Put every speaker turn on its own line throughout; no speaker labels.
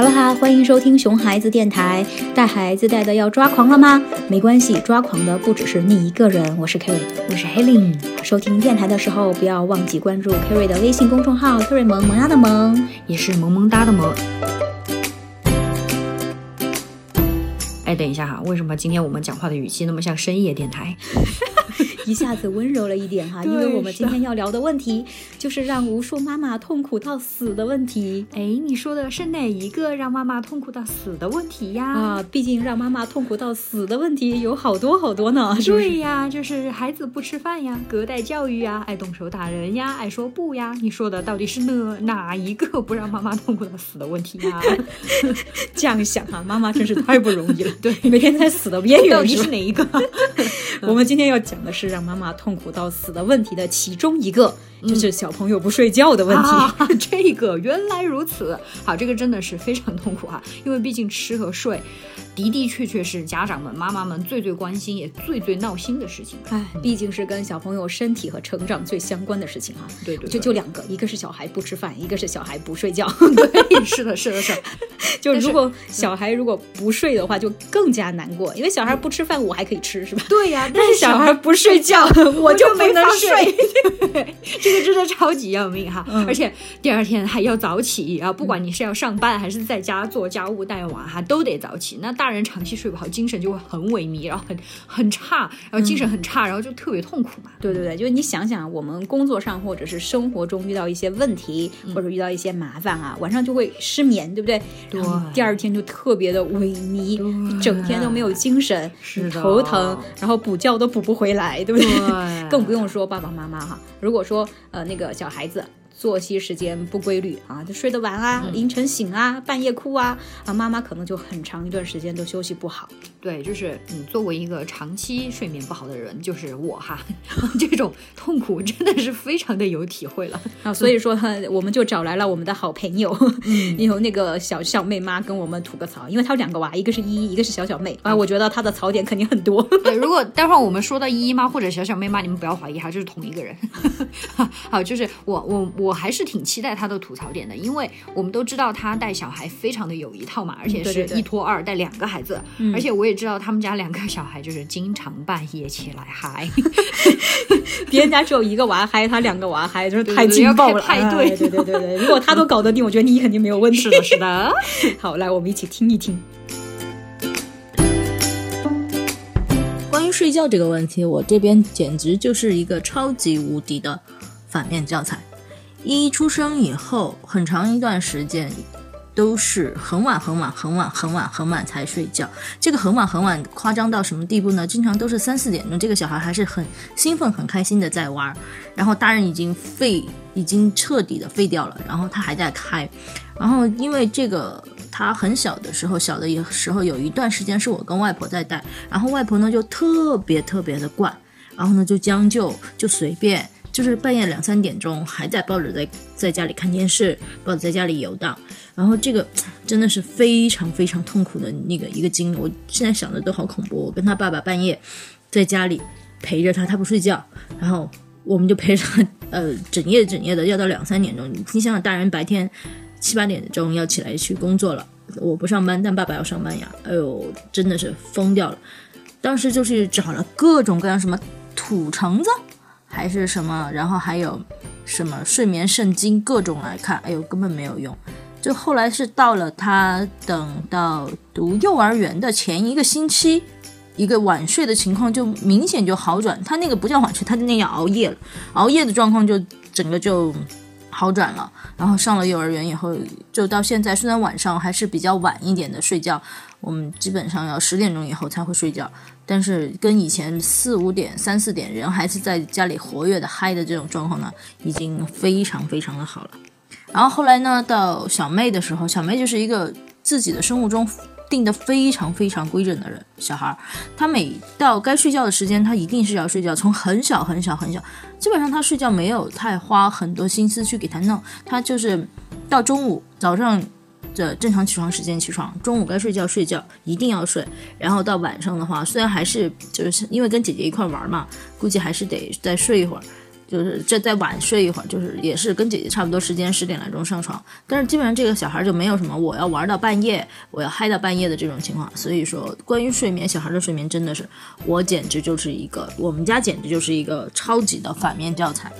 好了哈，欢迎收听熊孩子电台。带孩子带的要抓狂了吗？没关系，抓狂的不只是你一个人。我是 Kerry，
我是 Helen。
收听电台的时候，不要忘记关注 Kerry 的微信公众号 “Kerry 萌萌哒的萌”，
也是萌萌哒的萌。哎，等一下哈，为什么今天我们讲话的语气那么像深夜电台？
一下子温柔了一点哈，因为我们今天要聊的问题就是让无数妈妈痛苦到死的问题。
哎，你说的是哪一个让妈妈痛苦到死的问题呀？
啊，毕竟让妈妈痛苦到死的问题有好多好多呢。
对呀，就是孩子不吃饭呀，隔代教育呀，爱动手打人呀，爱说不呀。你说的到底是哪哪一个不让妈妈痛苦到死的问题呀？
这样想啊，妈妈真是太不容易了。
对，
每天在死的边缘。
到底是哪一个？
我们今天要讲的是让妈妈痛苦到死的问题的其中一个。就是小朋友不睡觉的问题，
这个原来如此。好，这个真的是非常痛苦哈，因为毕竟吃和睡的的确确是家长们、妈妈们最最关心也最最闹心的事情。
哎，毕竟是跟小朋友身体和成长最相关的事情哈。
对对，
就就两个，一个是小孩不吃饭，一个是小孩不睡觉。
对，是的，是的，是。
就如果小孩如果不睡的话，就更加难过，因为小孩不吃饭，我还可以吃，是吧？
对呀，
但是小孩不睡觉，我
就
没
能睡。这个真的超级要命哈，而且第二天还要早起啊！不管你是要上班还是在家做家务带娃哈，都得早起。那大人长期睡不好，精神就会很萎靡，然后很很差，然后精神很差，然后就特别痛苦嘛。
对对对，就是你想想，我们工作上或者是生活中遇到一些问题，或者遇到一些麻烦啊，晚上就会失眠，对不对？
对。
第二天就特别的萎靡，整天都没有精神，头疼，然后补觉都补不回来，对不对？更不用说爸爸妈妈哈，如果说呃那。个小孩子。作息时间不规律啊，就睡得晚啊，凌晨醒啊，半夜哭啊，啊，妈妈可能就很长一段时间都休息不好。
对，就是你作为一个长期睡眠不好的人，就是我哈，这种痛苦真的是非常的有体会了
啊。所以说，我们就找来了我们的好朋友，有那个小小妹妈跟我们吐个槽，因为她有两个娃，一个是依依，一个是小小妹啊。我觉得她的槽点肯定很多。
对，如果待会儿我们说到依依妈或者小小妹妈，你们不要怀疑哈，就是同一个人。好，就是我我我。还是挺期待她的吐槽点的，因为我们都知道她带小孩非常的有一套嘛，而且是一拖二带两个孩子，而且我也知道他们家两个小孩就是经常半夜起来嗨，
别人家只有一个娃嗨，他两个娃嗨，就是太劲爆了。
派对，
对对对对，如果他都搞得定，我觉得你肯定没有问题。
是的，是的。
好，来我们一起听一听。
关于睡觉这个问题，我这边简直就是一个超级无敌的反面教材。一出生以后，很长一段时间都是很晚很晚很晚很晚很晚才睡觉。这个很晚很晚夸张到什么地步呢？经常都是三四点钟，这个小孩还是很兴奋很开心的在玩，然后大人已经废，已经彻底的废掉了，然后他还在开。然后因为这个他很小的时候，小的时候有一段时间是我跟外婆在带，然后外婆呢就特别特别的惯，然后呢就将就就随便。就是半夜两三点钟还在抱着在在家里看电视，抱着在家里游荡，然后这个真的是非常非常痛苦的那个一个经历。我现在想的都好恐怖。我跟他爸爸半夜在家里陪着他，他不睡觉，然后我们就陪着他，呃，整夜整夜的要到两三点钟。你想想，大人白天七八点钟要起来去工作了，我不上班，但爸爸要上班呀。哎呦，真的是疯掉了。当时就是找了各种各样什么土橙子。还是什么，然后还有什么睡眠圣经，各种来看，哎呦，根本没有用。就后来是到了他等到读幼儿园的前一个星期，一个晚睡的情况就明显就好转。他那个不叫晚睡，他那样熬夜了，熬夜的状况就整个就好转了。然后上了幼儿园以后，就到现在，虽然晚上还是比较晚一点的睡觉，我们基本上要十点钟以后才会睡觉。但是跟以前四五点、三四点人还是在家里活跃的嗨的这种状况呢，已经非常非常的好了。然后后来呢，到小妹的时候，小妹就是一个自己的生物钟定的非常非常规整的人，小孩儿，他每到该睡觉的时间，他一定是要睡觉。从很小很小很小，基本上他睡觉没有太花很多心思去给他弄，他就是到中午早上。这正常起床时间起床，中午该睡觉睡觉，一定要睡。然后到晚上的话，虽然还是就是因为跟姐姐一块玩嘛，估计还是得再睡一会儿。就是这再晚睡一会儿，就是也是跟姐姐差不多时间，十点来钟上床。但是基本上这个小孩就没有什么我要玩到半夜，我要嗨到半夜的这种情况。所以说，关于睡眠，小孩的睡眠真的是我简直就是一个，我们家简直就是一个超级的反面教材。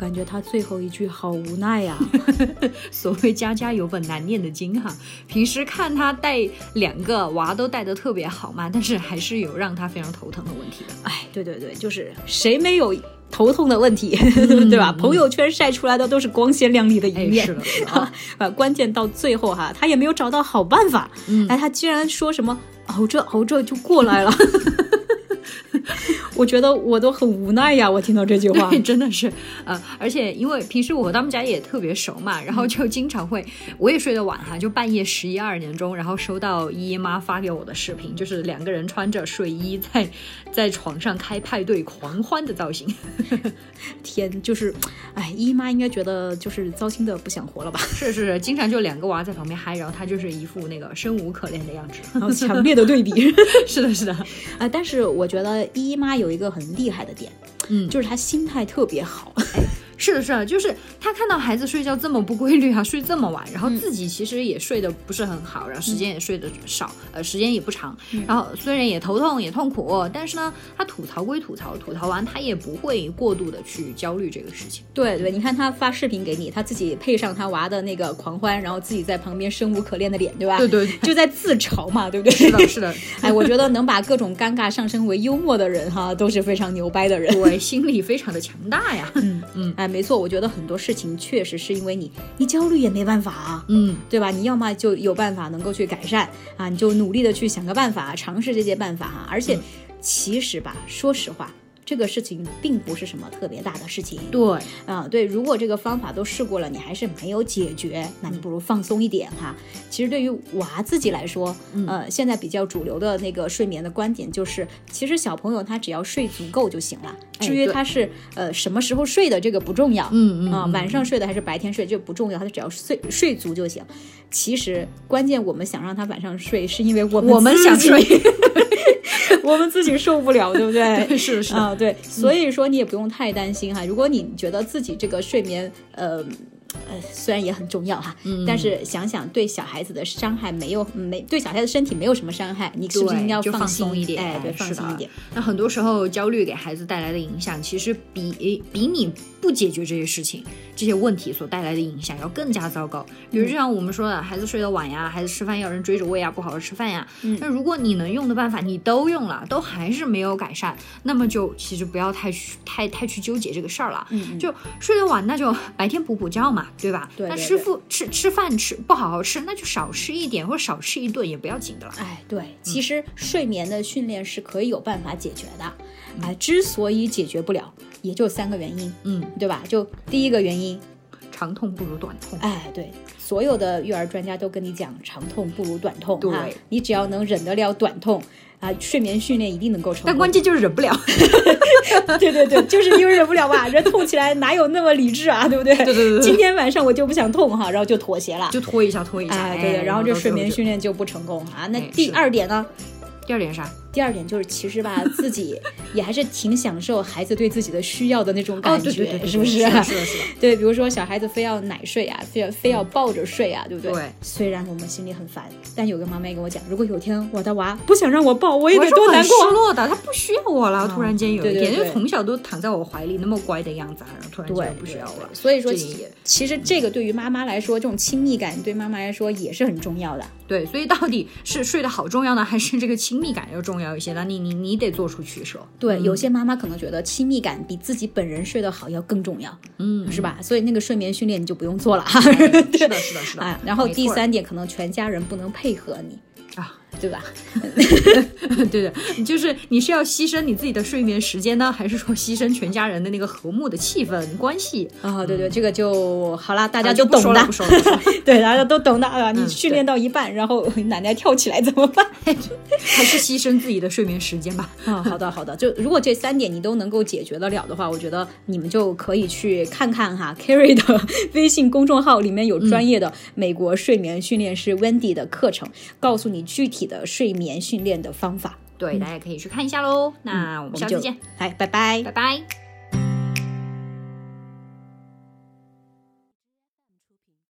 感觉他最后一句好无奈呀。
所谓家家有本难念的经哈，平时看他带两个娃都带的特别好嘛，但是还是有让他非常头疼的问题的。
哎，对对对，就是谁没有头痛的问题，对吧？朋友圈晒出来的都是光鲜亮丽的一面，
是的。
啊，关键到最后哈，他也没有找到好办法。哎，他居然说什么熬着熬着就过来了。我觉得我都很无奈呀，我听到这句话。
真的是，呃，而且因为平时我和他们家也特别熟嘛，然后就经常会，我也睡得晚哈，就半夜十一二点钟，然后收到姨妈发给我的视频，就是两个人穿着睡衣在 在床上开派对狂欢的造型，
天，就是，哎，姨妈应该觉得就是糟心的不想活了吧？
是是是，经常就两个娃在旁边嗨，然后他就是一副那个生无可恋的样子，
然后强烈的对比，
是的，是的，
啊，但是我觉得姨妈有一个很厉害的点，嗯，就是他心态特别好。
是的，是的，就是他看到孩子睡觉这么不规律啊，睡这么晚，然后自己其实也睡得不是很好，然后时间也睡得少，呃，时间也不长，然后虽然也头痛也痛苦，但是呢，他吐槽归吐槽，吐槽完他也不会过度的去焦虑这个事情。
对对，你看他发视频给你，他自己配上他娃的那个狂欢，然后自己在旁边生无可恋的脸，对吧？
对对，
就在自嘲嘛，对不对？
是的，是的。
哎，我觉得能把各种尴尬上升为幽默的人哈，都是非常牛掰的人，
对，心理非常的强大呀。
嗯嗯，哎，没错，我觉得很。多事情确实是因为你，你焦虑也没办法啊，
嗯，
对吧？你要么就有办法能够去改善啊，你就努力的去想个办法，尝试这些办法哈。而且，其实吧，说实话。这个事情并不是什么特别大的事情，
对，
啊，对，如果这个方法都试过了，你还是没有解决，那你不如放松一点哈。其实对于娃自己来说，呃，现在比较主流的那个睡眠的观点就是，其实小朋友他只要睡足够就行了，至于他是呃什么时候睡的这个不重要，
嗯
嗯啊，晚上睡的还是白天睡这不重要，他只要睡睡足就行。其实关键我们想让他晚上睡，是因为我
们我们想睡。
我们自己受不了，对不
对？是是
啊，对，所以说你也不用太担心哈。如果你觉得自己这个睡眠，呃。呃，虽然也很重要哈，但是想想对小孩子的伤害没有没对小孩子身体没有什么伤害，你是不是应该
放
松
一点？
哎，对，放松一点。
那很多时候焦虑给孩子带来的影响，其实比比你不解决这些事情、这些问题所带来的影响要更加糟糕。比如就像我们说的，孩子睡得晚呀，孩子吃饭要人追着喂呀，不好好吃饭呀。那如果你能用的办法你都用了，都还是没有改善，那么就其实不要太去太太去纠结这个事儿了。
嗯，
就睡得晚，那就白天补补觉嘛，对吧？
对。
吃饭吃吃饭吃不好好吃，那就少吃一点或者少吃一顿也不要紧的了。
哎，对，其实睡眠的训练是可以有办法解决的。啊，之所以解决不了，也就三个原因，
嗯，
对吧？就第一个原因，
长痛不如短痛。
哎，对，所有的育儿专家都跟你讲，长痛不如短痛。
对，
你只要能忍得了短痛。啊，睡眠训练一定能够成功，
但关键就是忍不了。
对对对，就是因为忍不了吧？人痛起来哪有那么理智啊？对不对？
对对对。
今天晚上我就不想痛哈，然后就妥协了，
就拖一下，拖一下。
哎，对对，然后这睡眠训练就不成功啊。那第二点呢？
第二点啥？
第二点就是，其实吧，自己 也还是挺享受孩子对自己的需要的那种感觉，是不是？
是的，是的。
对，比如说小孩子非要奶睡啊，非要非要抱着睡啊，对不对？
对。
虽然我们心里很烦，但有个妈妈跟我讲，如果有天我的娃不想让我抱，我也得多难
过。失落的，他不需要我了。突然间有一
天，
就从小都躺在我怀里那么乖的样子，然后突然间不需要我了。
所以说，其实这个对于妈妈来说，这种亲密感对妈妈来说也是很重要的。
对，所以到底是睡得好重要呢，还是这个亲密感要重要一些呢？你你。你得做出取舍。
对，有些妈妈可能觉得亲密感比自己本人睡得好要更重要，
嗯，
是吧？所以那个睡眠训练你就不用做了
哈。是的，是的，是的。
然后第三点，可能全家人不能配合你
啊。
对吧？
对的，就是你是要牺牲你自己的睡眠时间呢，还是说牺牲全家人的那个和睦的气氛关系
啊？对对，这个就好了，大家就懂
的。不说了，
对，大家都懂的啊。你训练到一半，然后奶奶跳起来怎么办？
还是牺牲自己的睡眠时间吧。
啊，好的好的。就如果这三点你都能够解决得了的话，我觉得你们就可以去看看哈，Carrie 的微信公众号里面有专业的美国睡眠训练师 Wendy 的课程，告诉你具体。的睡眠训练的方法，
对，大家可以去看一下喽。那我们下次见，
来，拜拜，
拜拜。